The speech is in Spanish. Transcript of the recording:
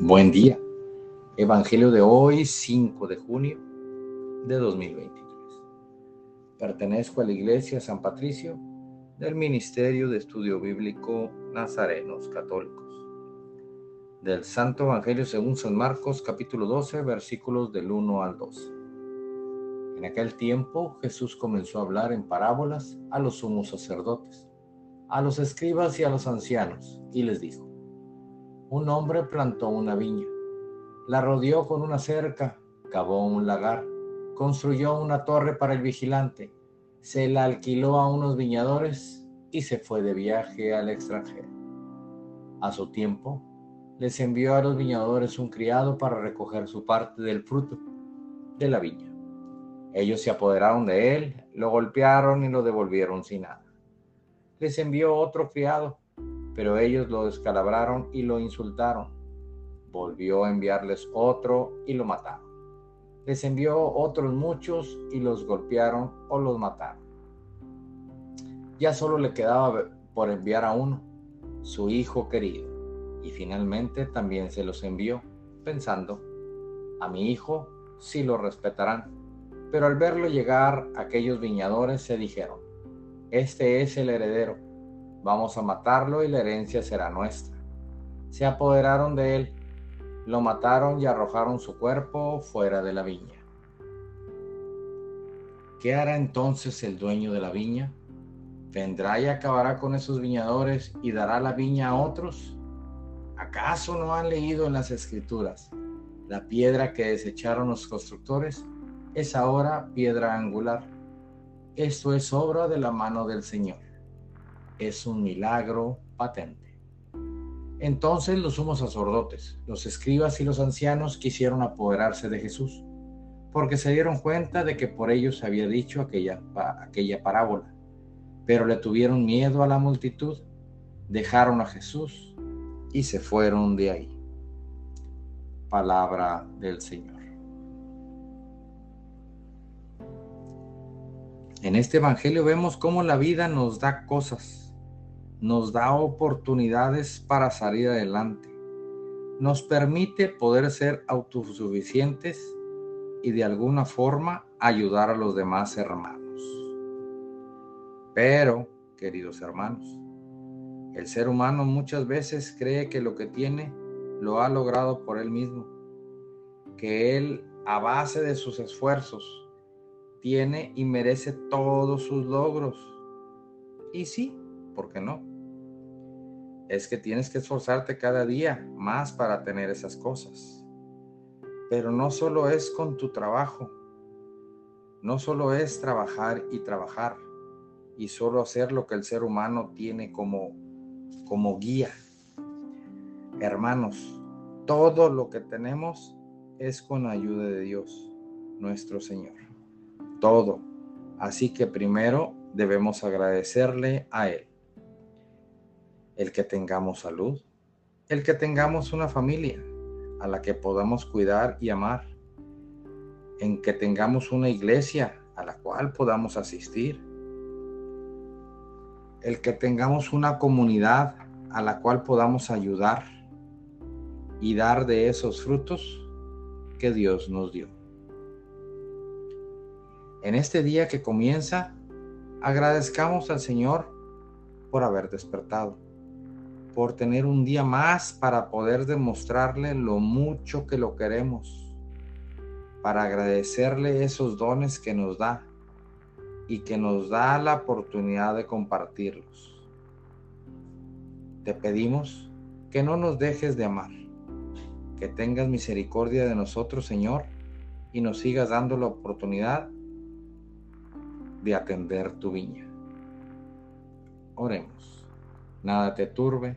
Buen día. Evangelio de hoy, 5 de junio de 2023. Pertenezco a la Iglesia San Patricio del Ministerio de Estudio Bíblico Nazarenos Católicos. Del Santo Evangelio según San Marcos, capítulo 12, versículos del 1 al 12. En aquel tiempo Jesús comenzó a hablar en parábolas a los sumos sacerdotes, a los escribas y a los ancianos, y les dijo, un hombre plantó una viña, la rodeó con una cerca, cavó un lagar, construyó una torre para el vigilante, se la alquiló a unos viñadores y se fue de viaje al extranjero. A su tiempo, les envió a los viñadores un criado para recoger su parte del fruto de la viña. Ellos se apoderaron de él, lo golpearon y lo devolvieron sin nada. Les envió otro criado pero ellos lo descalabraron y lo insultaron. Volvió a enviarles otro y lo mataron. Les envió otros muchos y los golpearon o los mataron. Ya solo le quedaba por enviar a uno, su hijo querido, y finalmente también se los envió, pensando, a mi hijo sí lo respetarán. Pero al verlo llegar, aquellos viñadores se dijeron, este es el heredero Vamos a matarlo y la herencia será nuestra. Se apoderaron de él, lo mataron y arrojaron su cuerpo fuera de la viña. ¿Qué hará entonces el dueño de la viña? ¿Vendrá y acabará con esos viñadores y dará la viña a otros? ¿Acaso no han leído en las escrituras? La piedra que desecharon los constructores es ahora piedra angular. Esto es obra de la mano del Señor es un milagro patente. Entonces los sumos sacerdotes, los escribas y los ancianos quisieron apoderarse de Jesús, porque se dieron cuenta de que por ellos había dicho aquella, aquella parábola, pero le tuvieron miedo a la multitud, dejaron a Jesús y se fueron de ahí. Palabra del Señor. En este Evangelio vemos cómo la vida nos da cosas nos da oportunidades para salir adelante, nos permite poder ser autosuficientes y de alguna forma ayudar a los demás hermanos. Pero, queridos hermanos, el ser humano muchas veces cree que lo que tiene lo ha logrado por él mismo, que él a base de sus esfuerzos tiene y merece todos sus logros. Y sí, ¿por qué no? Es que tienes que esforzarte cada día más para tener esas cosas. Pero no solo es con tu trabajo, no solo es trabajar y trabajar y solo hacer lo que el ser humano tiene como, como guía. Hermanos, todo lo que tenemos es con ayuda de Dios, nuestro Señor. Todo. Así que primero debemos agradecerle a Él el que tengamos salud, el que tengamos una familia a la que podamos cuidar y amar, en que tengamos una iglesia a la cual podamos asistir, el que tengamos una comunidad a la cual podamos ayudar y dar de esos frutos que Dios nos dio. En este día que comienza, agradezcamos al Señor por haber despertado por tener un día más para poder demostrarle lo mucho que lo queremos, para agradecerle esos dones que nos da y que nos da la oportunidad de compartirlos. Te pedimos que no nos dejes de amar, que tengas misericordia de nosotros, Señor, y nos sigas dando la oportunidad de atender tu viña. Oremos. Nada te turbe,